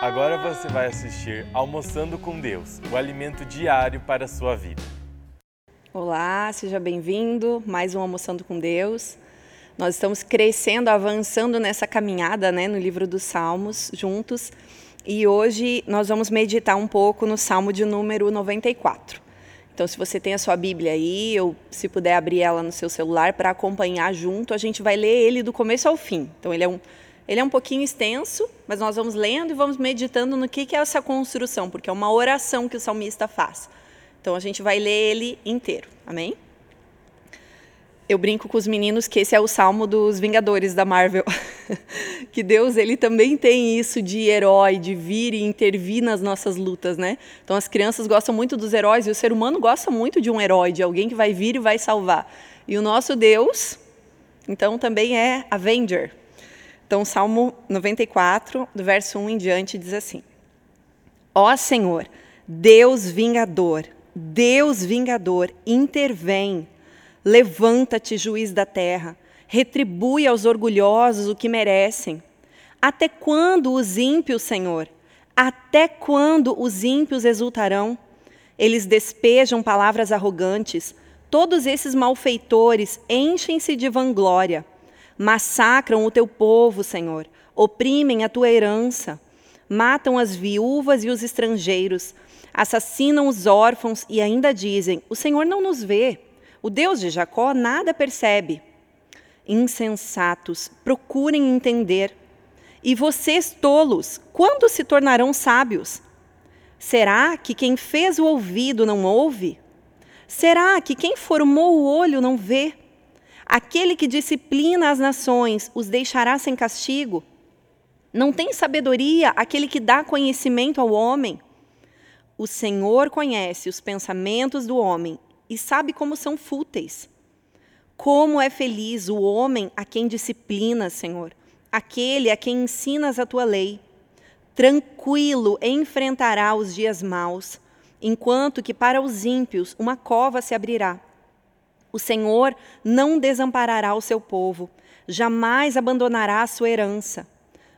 Agora você vai assistir Almoçando com Deus, o alimento diário para a sua vida. Olá, seja bem-vindo. Mais um Almoçando com Deus. Nós estamos crescendo, avançando nessa caminhada, né, no livro dos Salmos, juntos. E hoje nós vamos meditar um pouco no Salmo de número 94. Então, se você tem a sua Bíblia aí, ou se puder abrir ela no seu celular para acompanhar junto, a gente vai ler ele do começo ao fim. Então, ele é um ele é um pouquinho extenso, mas nós vamos lendo e vamos meditando no que, que é essa construção, porque é uma oração que o salmista faz. Então a gente vai ler ele inteiro. Amém? Eu brinco com os meninos que esse é o salmo dos Vingadores da Marvel. que Deus, ele também tem isso de herói, de vir e intervir nas nossas lutas, né? Então as crianças gostam muito dos heróis e o ser humano gosta muito de um herói, de alguém que vai vir e vai salvar. E o nosso Deus, então também é Avenger, então, Salmo 94, do verso 1 em diante, diz assim: Ó Senhor, Deus vingador, Deus vingador, intervém. Levanta-te, juiz da terra, retribui aos orgulhosos o que merecem. Até quando os ímpios, Senhor? Até quando os ímpios exultarão? Eles despejam palavras arrogantes. Todos esses malfeitores enchem-se de vanglória. Massacram o teu povo, Senhor, oprimem a tua herança, matam as viúvas e os estrangeiros, assassinam os órfãos e ainda dizem: O Senhor não nos vê. O Deus de Jacó nada percebe. Insensatos, procurem entender. E vocês, tolos, quando se tornarão sábios? Será que quem fez o ouvido não ouve? Será que quem formou o olho não vê? Aquele que disciplina as nações os deixará sem castigo? Não tem sabedoria aquele que dá conhecimento ao homem? O Senhor conhece os pensamentos do homem e sabe como são fúteis. Como é feliz o homem a quem disciplinas, Senhor, aquele a quem ensinas a tua lei. Tranquilo enfrentará os dias maus, enquanto que para os ímpios uma cova se abrirá. O Senhor não desamparará o seu povo, jamais abandonará a sua herança.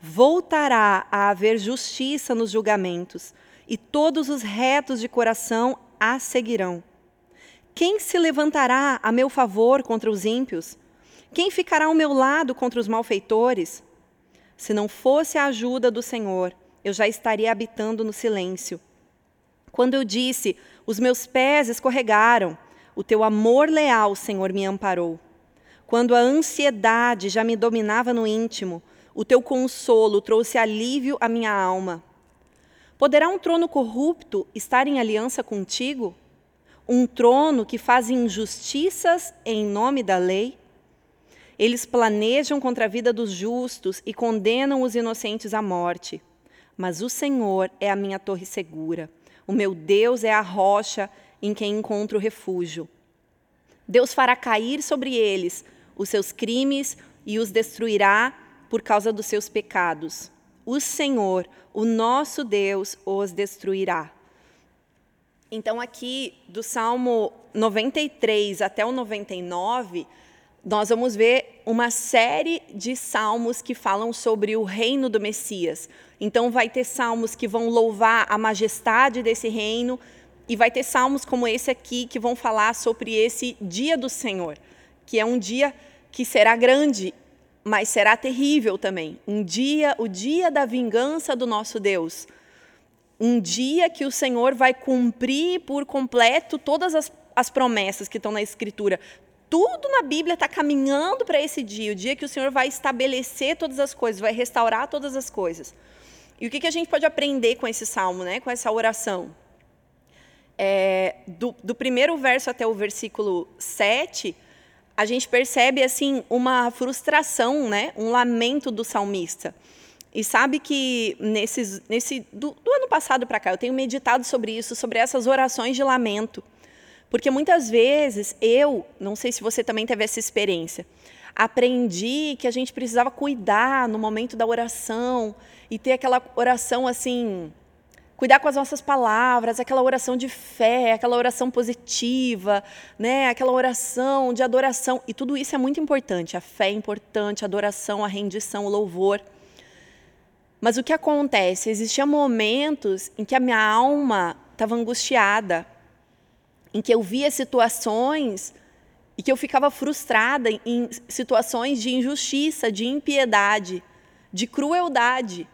Voltará a haver justiça nos julgamentos, e todos os retos de coração a seguirão. Quem se levantará a meu favor contra os ímpios? Quem ficará ao meu lado contra os malfeitores? Se não fosse a ajuda do Senhor, eu já estaria habitando no silêncio. Quando eu disse, os meus pés escorregaram, o teu amor leal, Senhor, me amparou. Quando a ansiedade já me dominava no íntimo, o teu consolo trouxe alívio à minha alma. Poderá um trono corrupto estar em aliança contigo? Um trono que faz injustiças em nome da lei? Eles planejam contra a vida dos justos e condenam os inocentes à morte. Mas o Senhor é a minha torre segura. O meu Deus é a rocha em quem encontro refúgio. Deus fará cair sobre eles os seus crimes e os destruirá por causa dos seus pecados. O Senhor, o nosso Deus, os destruirá. Então, aqui do Salmo 93 até o 99, nós vamos ver uma série de salmos que falam sobre o reino do Messias. Então, vai ter salmos que vão louvar a majestade desse reino, e vai ter salmos como esse aqui que vão falar sobre esse dia do Senhor, que é um dia que será grande, mas será terrível também. Um dia, o dia da vingança do nosso Deus. Um dia que o Senhor vai cumprir por completo todas as, as promessas que estão na Escritura. Tudo na Bíblia está caminhando para esse dia, o dia que o Senhor vai estabelecer todas as coisas, vai restaurar todas as coisas. E o que, que a gente pode aprender com esse salmo, né? com essa oração? É, do, do, primeiro verso até o versículo 7, a gente percebe assim uma frustração, né? um lamento do salmista. E sabe que nesses, nesse, do, do ano passado para cá, eu tenho meditado sobre isso, sobre essas orações de lamento. Porque muitas vezes eu, não sei se você também teve essa experiência, aprendi que a gente precisava cuidar no momento da oração e ter aquela oração assim, cuidar com as nossas palavras, aquela oração de fé, aquela oração positiva, né? aquela oração de adoração. E tudo isso é muito importante. A fé é importante, a adoração, a rendição, o louvor. Mas o que acontece? Existiam momentos em que a minha alma estava angustiada, em que eu via situações e que eu ficava frustrada em situações de injustiça, de impiedade, de crueldade.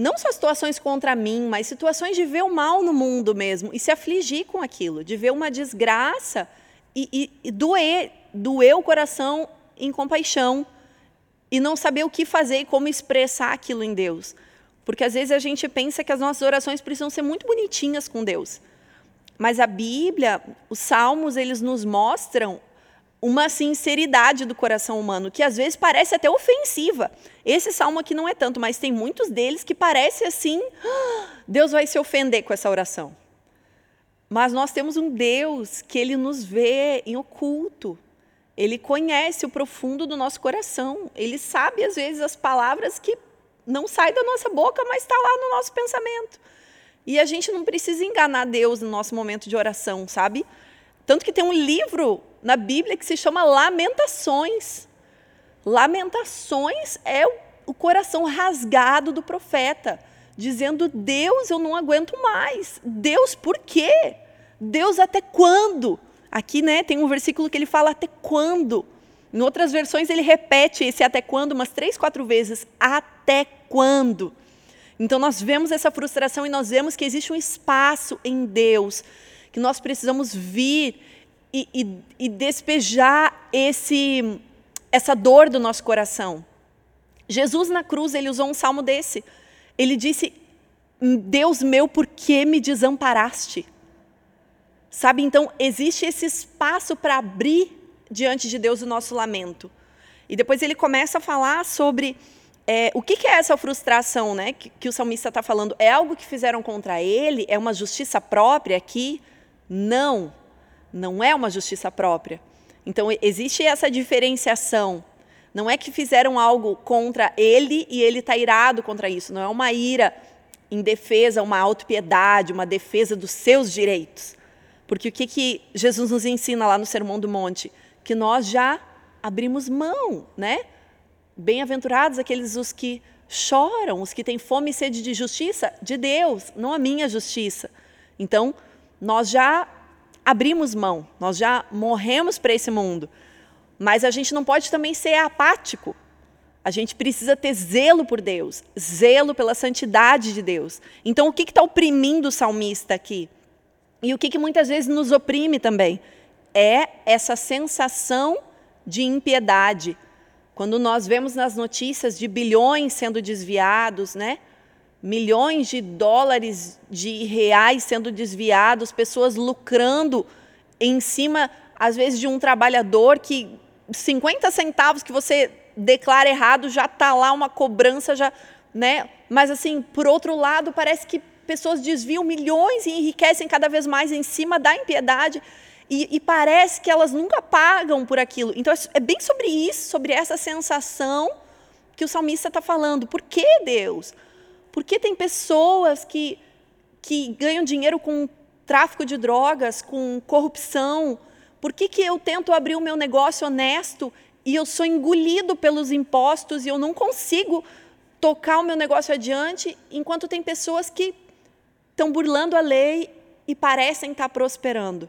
Não só situações contra mim, mas situações de ver o mal no mundo mesmo e se afligir com aquilo, de ver uma desgraça e, e, e doer, doer o coração em compaixão e não saber o que fazer e como expressar aquilo em Deus. Porque às vezes a gente pensa que as nossas orações precisam ser muito bonitinhas com Deus. Mas a Bíblia, os salmos, eles nos mostram uma sinceridade do coração humano, que às vezes parece até ofensiva. Esse salmo aqui não é tanto, mas tem muitos deles que parece assim, ah, Deus vai se ofender com essa oração. Mas nós temos um Deus que ele nos vê em oculto. Ele conhece o profundo do nosso coração. Ele sabe, às vezes, as palavras que não saem da nossa boca, mas está lá no nosso pensamento. E a gente não precisa enganar Deus no nosso momento de oração, sabe? Tanto que tem um livro na Bíblia que se chama Lamentações. Lamentações é o coração rasgado do profeta, dizendo: Deus, eu não aguento mais. Deus, por quê? Deus, até quando? Aqui, né, tem um versículo que ele fala até quando. Em outras versões ele repete esse até quando umas três, quatro vezes. Até quando? Então nós vemos essa frustração e nós vemos que existe um espaço em Deus que nós precisamos vir e, e, e despejar esse, essa dor do nosso coração. Jesus na cruz ele usou um salmo desse. Ele disse: Deus meu, por que me desamparaste? Sabe, então existe esse espaço para abrir diante de Deus o nosso lamento. E depois ele começa a falar sobre é, o que, que, é essa frustração né, que, que o salmista está falando. É algo que fizeram contra ele? É uma justiça própria aqui? Não, não é uma justiça própria. Então existe essa diferenciação. Não é que fizeram algo contra ele e ele está irado contra isso. Não é uma ira em defesa, uma autopiedade, uma defesa dos seus direitos. Porque o que, que Jesus nos ensina lá no Sermão do Monte? Que nós já abrimos mão, né? Bem-aventurados aqueles os que choram, os que têm fome e sede de justiça, de Deus, não a minha justiça. Então, nós já abrimos mão, nós já morremos para esse mundo. Mas a gente não pode também ser apático. A gente precisa ter zelo por Deus, zelo pela santidade de Deus. Então, o que está oprimindo o salmista aqui? E o que, que muitas vezes nos oprime também? É essa sensação de impiedade. Quando nós vemos nas notícias de bilhões sendo desviados, né? Milhões de dólares, de reais sendo desviados, pessoas lucrando em cima, às vezes, de um trabalhador que 50 centavos que você declara errado já está lá uma cobrança, já, né? Mas assim, por outro lado, parece que pessoas desviam milhões e enriquecem cada vez mais em cima da impiedade. E, e, parece que elas nunca pagam por aquilo. Então, é bem sobre isso, sobre essa sensação que o salmista está falando. Por que Deus? Porque tem pessoas que, que ganham dinheiro com tráfico de drogas, com corrupção? Por que, que eu tento abrir o meu negócio honesto e eu sou engolido pelos impostos e eu não consigo tocar o meu negócio adiante, enquanto tem pessoas que estão burlando a lei e parecem estar prosperando.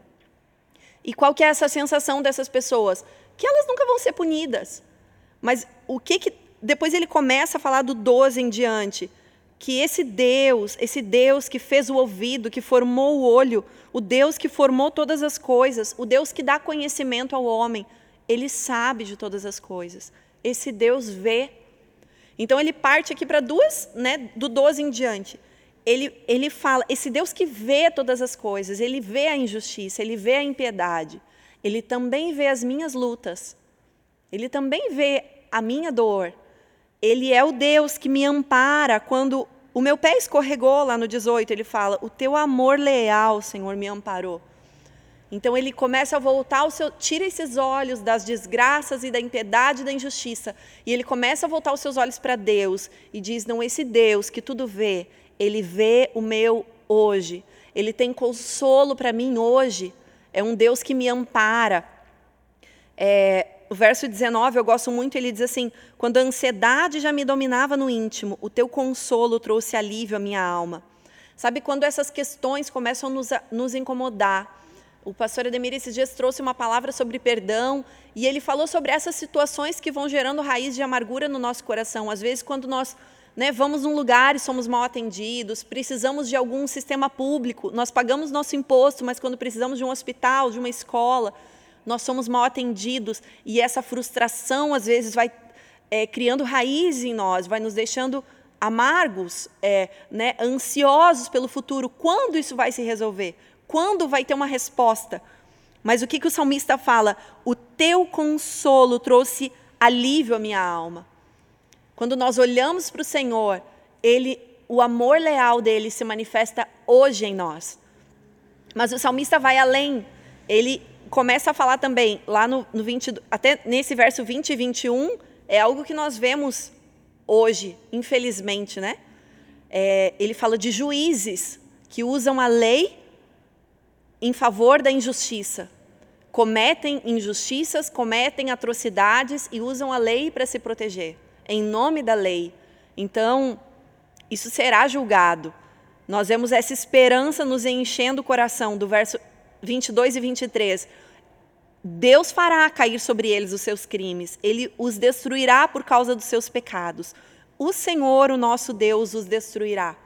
E qual que é essa sensação dessas pessoas? Que elas nunca vão ser punidas. Mas o que que depois ele começa a falar do 12 em diante, que esse Deus, esse Deus que fez o ouvido, que formou o olho, o Deus que formou todas as coisas, o Deus que dá conhecimento ao homem, ele sabe de todas as coisas. Esse Deus vê. Então ele parte aqui para duas, né, do 12 em diante ele, ele fala, esse Deus que vê todas as coisas, ele vê a injustiça, ele vê a impiedade, ele também vê as minhas lutas, ele também vê a minha dor. Ele é o Deus que me ampara quando o meu pé escorregou lá no 18, ele fala: "O teu amor leal, Senhor, me amparou". Então ele começa a voltar o seu, tira esses olhos das desgraças e da impiedade e da injustiça, e ele começa a voltar os seus olhos para Deus e diz: "Não esse Deus que tudo vê, ele vê o meu hoje. Ele tem consolo para mim hoje. É um Deus que me ampara. É, o verso 19 eu gosto muito, ele diz assim: Quando a ansiedade já me dominava no íntimo, o teu consolo trouxe alívio à minha alma. Sabe, quando essas questões começam a nos, nos incomodar, o pastor Ademir esses dias trouxe uma palavra sobre perdão e ele falou sobre essas situações que vão gerando raiz de amargura no nosso coração. Às vezes, quando nós né, vamos num lugar e somos mal atendidos, precisamos de algum sistema público, nós pagamos nosso imposto, mas quando precisamos de um hospital, de uma escola, nós somos mal atendidos e essa frustração às vezes vai é, criando raiz em nós, vai nos deixando amargos, é, né, ansiosos pelo futuro. Quando isso vai se resolver? Quando vai ter uma resposta? Mas o que, que o salmista fala? O teu consolo trouxe alívio à minha alma. Quando nós olhamos para o Senhor, ele, o amor leal dele se manifesta hoje em nós. Mas o salmista vai além. Ele começa a falar também, lá no, no 20, até nesse verso 20 e 21, é algo que nós vemos hoje, infelizmente, né? É, ele fala de juízes que usam a lei em favor da injustiça. Cometem injustiças, cometem atrocidades e usam a lei para se proteger, em nome da lei. Então, isso será julgado. Nós vemos essa esperança nos enchendo o coração, do verso 22 e 23. Deus fará cair sobre eles os seus crimes, ele os destruirá por causa dos seus pecados. O Senhor, o nosso Deus, os destruirá.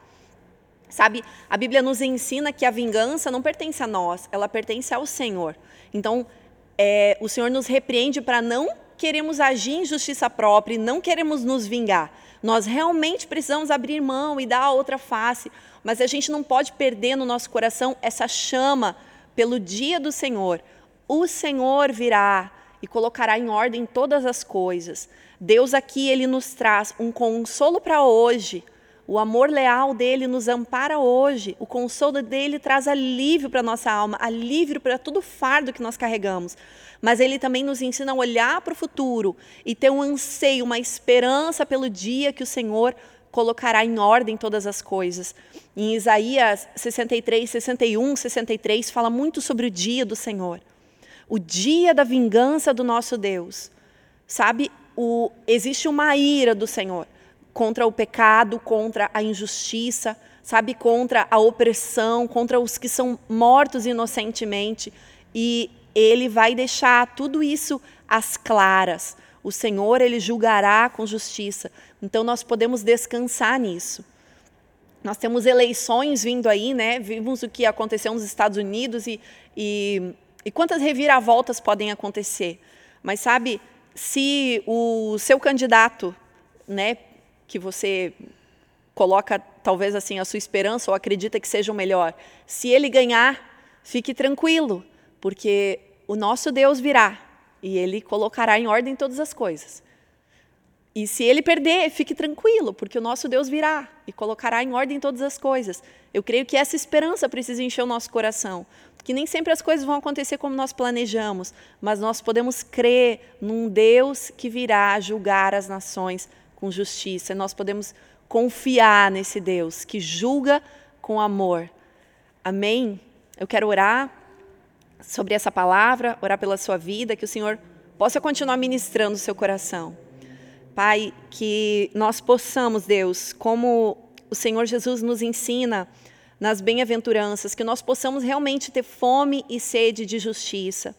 Sabe, a Bíblia nos ensina que a vingança não pertence a nós, ela pertence ao Senhor. Então, é, o Senhor nos repreende para não queremos agir em justiça própria e não queremos nos vingar. Nós realmente precisamos abrir mão e dar a outra face, mas a gente não pode perder no nosso coração essa chama pelo dia do Senhor. O Senhor virá e colocará em ordem todas as coisas. Deus aqui ele nos traz um consolo para hoje. O amor leal dele nos ampara hoje. O consolo dele traz alívio para nossa alma, alívio para todo fardo que nós carregamos. Mas ele também nos ensina a olhar para o futuro e ter um anseio, uma esperança pelo dia que o Senhor colocará em ordem todas as coisas. Em Isaías 63, 61, 63, fala muito sobre o dia do Senhor. O dia da vingança do nosso Deus. Sabe, o, existe uma ira do Senhor contra o pecado, contra a injustiça, sabe, contra a opressão, contra os que são mortos inocentemente. E ele vai deixar tudo isso às claras. O Senhor, ele julgará com justiça. Então nós podemos descansar nisso. Nós temos eleições vindo aí, né? Vimos o que aconteceu nos Estados Unidos e, e, e quantas reviravoltas podem acontecer. Mas sabe, se o seu candidato, né, que você coloca talvez assim a sua esperança ou acredita que seja o melhor, se ele ganhar, fique tranquilo, porque o nosso Deus virá e ele colocará em ordem todas as coisas. E se ele perder, fique tranquilo, porque o nosso Deus virá e colocará em ordem todas as coisas. Eu creio que essa esperança precisa encher o nosso coração, que nem sempre as coisas vão acontecer como nós planejamos, mas nós podemos crer num Deus que virá julgar as nações com justiça. Nós podemos confiar nesse Deus que julga com amor. Amém? Eu quero orar sobre essa palavra, orar pela sua vida, que o Senhor possa continuar ministrando o seu coração. Pai, que nós possamos, Deus, como o Senhor Jesus nos ensina nas bem-aventuranças, que nós possamos realmente ter fome e sede de justiça.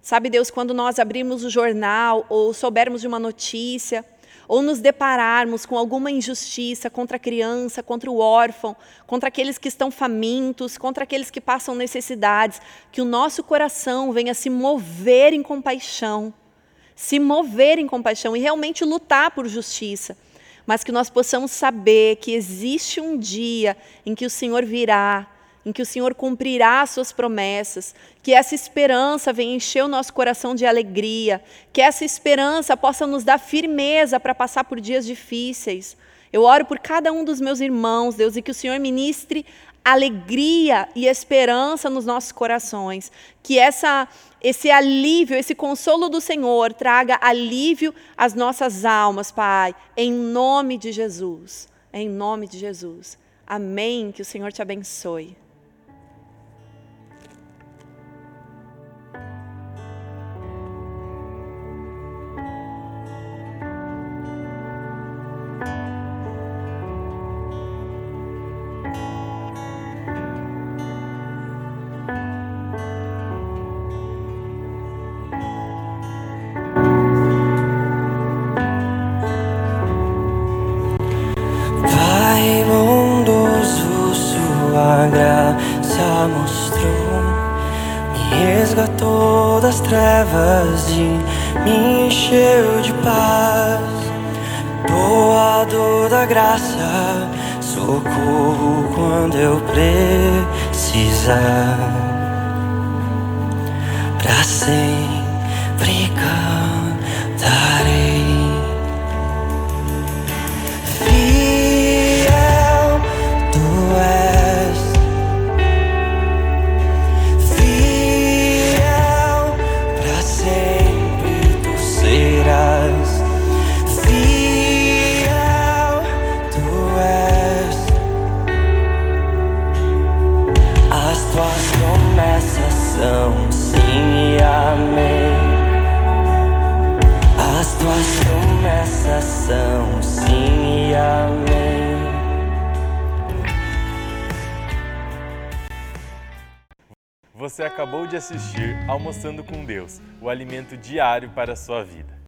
Sabe, Deus, quando nós abrirmos o jornal ou soubermos de uma notícia, ou nos depararmos com alguma injustiça contra a criança, contra o órfão, contra aqueles que estão famintos, contra aqueles que passam necessidades, que o nosso coração venha se mover em compaixão, se mover em compaixão e realmente lutar por justiça, mas que nós possamos saber que existe um dia em que o Senhor virá em que o Senhor cumprirá as suas promessas, que essa esperança venha encher o nosso coração de alegria, que essa esperança possa nos dar firmeza para passar por dias difíceis. Eu oro por cada um dos meus irmãos, Deus, e que o Senhor ministre alegria e esperança nos nossos corações, que essa esse alívio, esse consolo do Senhor traga alívio às nossas almas, Pai, em nome de Jesus. Em nome de Jesus. Amém. Que o Senhor te abençoe. Me encheu de paz. Doador da graça, socorro quando eu precisar. Pra sempre cantarei. Você acabou de assistir Almoçando com Deus, o alimento diário para a sua vida.